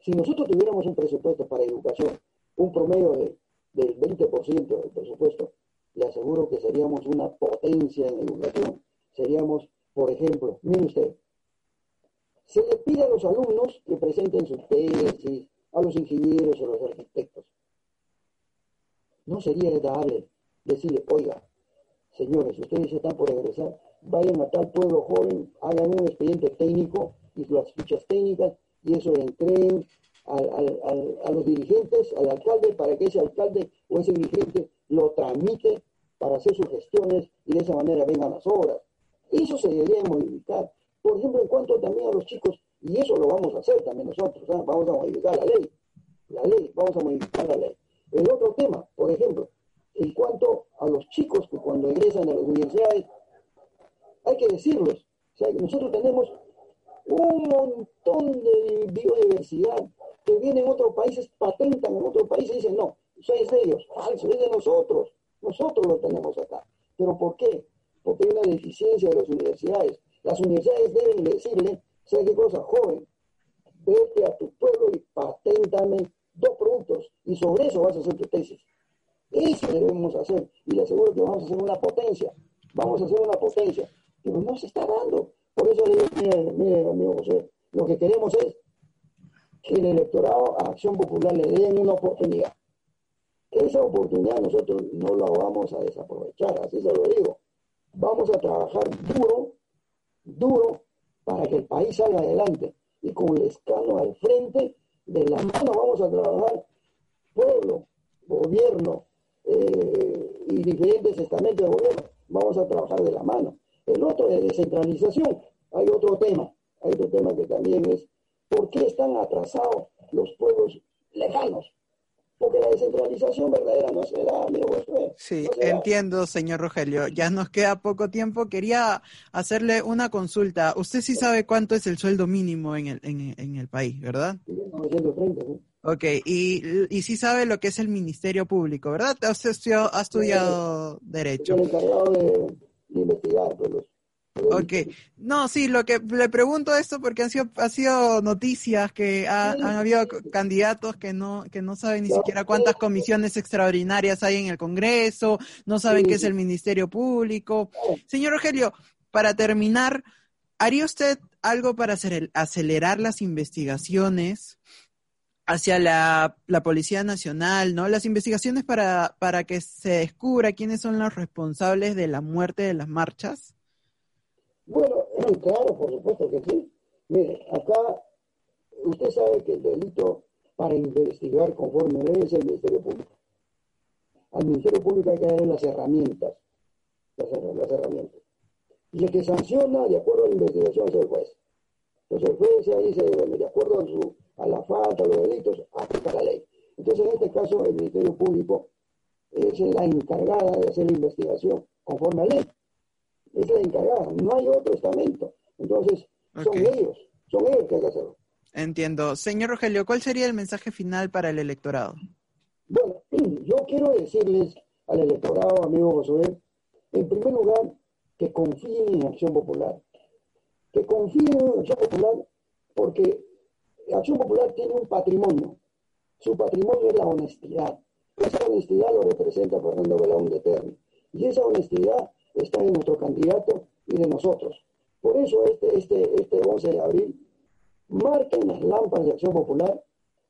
si nosotros tuviéramos un presupuesto para educación, un promedio de del 20% del presupuesto, le aseguro que seríamos una potencia en educación. Seríamos, por ejemplo, mire usted, se le pide a los alumnos que presenten sus tesis, a los ingenieros, a los arquitectos. No sería dable decirle, oiga, señores, ustedes están por egresar, vayan a tal pueblo joven, hagan un expediente técnico y las fichas técnicas y eso entreguen a los dirigentes, al alcalde, para que ese alcalde o ese dirigente lo tramite para hacer sus gestiones y de esa manera vengan las obras. Eso se debería modificar. Por ejemplo, en cuanto también a los chicos, y eso lo vamos a hacer también nosotros, ¿ah? vamos a modificar la ley. La ley, vamos a modificar la ley. El otro tema, por ejemplo, en cuanto a los chicos que cuando egresan a las universidades, hay que decirlos. Nosotros tenemos un montón de biodiversidad que vienen en otros países, patentan en otros países y dicen, no, eso es de ellos, falso, es de nosotros. Nosotros lo tenemos acá. ¿Pero por qué? Porque hay una deficiencia de las universidades. Las universidades deben decirle, ¿sabes qué cosa? Joven, vete a tu pueblo y paténtame dos productos y sobre eso vas a hacer tu tesis. Eso debemos hacer y le aseguro que vamos a hacer una potencia. Vamos a hacer una potencia. Pero no se está dando. Por eso le digo, mire, mire, amigo José, lo que queremos es que el electorado a Acción Popular le den una oportunidad. Esa oportunidad nosotros no la vamos a desaprovechar, así se lo digo. Vamos a trabajar duro, duro, para que el país salga adelante. Y con el escano al frente, de la mano vamos a trabajar pueblo, gobierno eh, y diferentes estamentos de gobierno. Vamos a trabajar de la mano. El otro es descentralización. Hay otro tema, hay otro tema que también es ¿por qué están atrasados los pueblos lejanos? Porque la descentralización verdadera no se da, amigo.
Sí, entiendo, señor Rogelio. Ya nos queda poco tiempo. Quería hacerle una consulta. Usted sí sabe cuánto es el sueldo mínimo en el, en, el país, ¿verdad? 930, ¿sí? Ok, y, y sí sabe lo que es el Ministerio Público, ¿verdad? Usted ha estudiado Derecho.
el encargado de, investigar pues, los
Ok, no, sí, lo que le pregunto esto porque han sido, ha sido noticias que han habido candidatos que no, que no saben ni siquiera cuántas comisiones extraordinarias hay en el Congreso, no saben qué es el Ministerio Público. Señor Rogelio, para terminar, ¿haría usted algo para hacer, acelerar las investigaciones hacia la, la, Policía Nacional, ¿no? Las investigaciones para, para que se descubra quiénes son los responsables de la muerte de las marchas.
Bueno, claro, por supuesto que sí. Mire, acá usted sabe que el delito para investigar conforme ley es el Ministerio Público. Al Ministerio Público hay que darle las herramientas, las, herramientas. Y el que sanciona de acuerdo a la investigación es el juez. Entonces el juez ahí dice, de acuerdo a, su, a la falta, a los delitos, aplica la ley. Entonces en este caso el Ministerio Público es la encargada de hacer la investigación conforme a ley es la encargada, no hay otro estamento. Entonces, son ellos, son ellos que hay que hacerlo.
Entiendo. Señor Rogelio, ¿cuál sería el mensaje final para el electorado?
Bueno, yo quiero decirles al electorado, amigo Josué, en primer lugar, que confíen en Acción Popular. Que confíen en Acción Popular porque Acción Popular tiene un patrimonio. Su patrimonio es la honestidad. Esa honestidad lo representa Fernando Belaún de Terni. Y esa honestidad está en nuestro candidato y de nosotros. Por eso este, este, este 11 de abril, marquen las lámparas de Acción Popular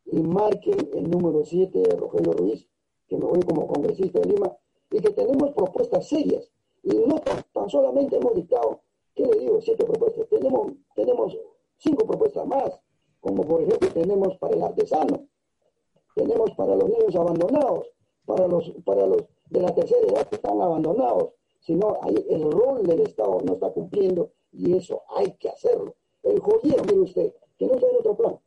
y marquen el número 7 de Rogelio Ruiz, que me voy como congresista de Lima, y que tenemos propuestas serias. Y no tan, solamente hemos dictado, ¿qué le digo? Siete propuestas. Tenemos, tenemos cinco propuestas más, como por ejemplo tenemos para el artesano, tenemos para los niños abandonados, para los, para los de la tercera edad que están abandonados, sino hay, el rol del Estado no está cumpliendo y eso hay que hacerlo. El joyero, mire usted, que no está en otro plan.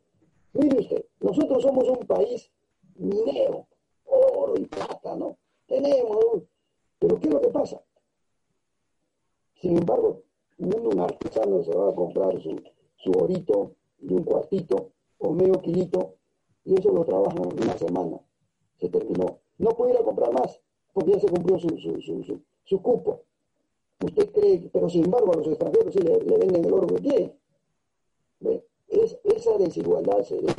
Mire usted, nosotros somos un país minero, oro y plata, ¿no? Tenemos, pero ¿qué es lo que pasa? Sin embargo, un artesano se va a comprar su, su orito de un cuartito o medio kilito y eso lo trabaja una semana. Se terminó. No puede ir a comprar más porque ya se cumplió su, su cupo. Usted cree, pero sin embargo a los extranjeros sí le, venden el oro que tiene. Es, esa desigualdad se debe,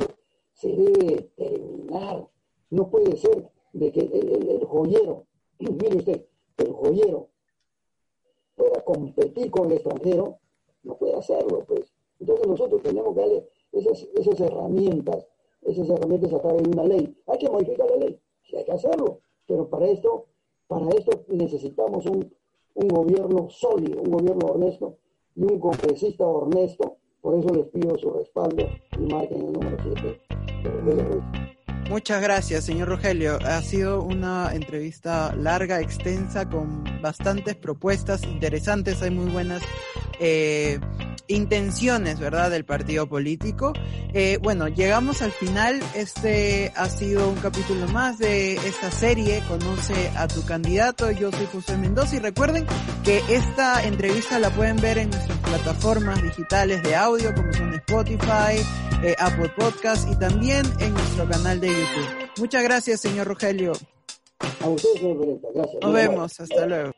se debe terminar. No puede ser de que el, joyero, mire usted, el joyero pueda competir con el extranjero, no puede hacerlo, pues. Entonces nosotros tenemos que darle esas, esas herramientas, esas herramientas a través de una ley. Hay que modificar la ley, sí hay que hacerlo, pero para esto, para esto necesitamos un, un gobierno sólido, un gobierno honesto y un congresista honesto. Por eso les pido su respaldo y marquen el número 7
Muchas gracias, señor Rogelio. Ha sido una entrevista larga, extensa, con bastantes propuestas interesantes. Hay muy buenas eh, intenciones, ¿verdad?, del partido político. Eh, bueno, llegamos al final. Este ha sido un capítulo más de esta serie, Conoce a tu candidato. Yo soy José Mendoza y recuerden que esta entrevista la pueden ver en nuestras plataformas digitales de audio, como son Spotify, eh, Apple Podcast y también en nuestro canal de YouTube. Muchas gracias, señor Rogelio.
A ustedes, señor Gracias.
Nos vemos. Hasta luego.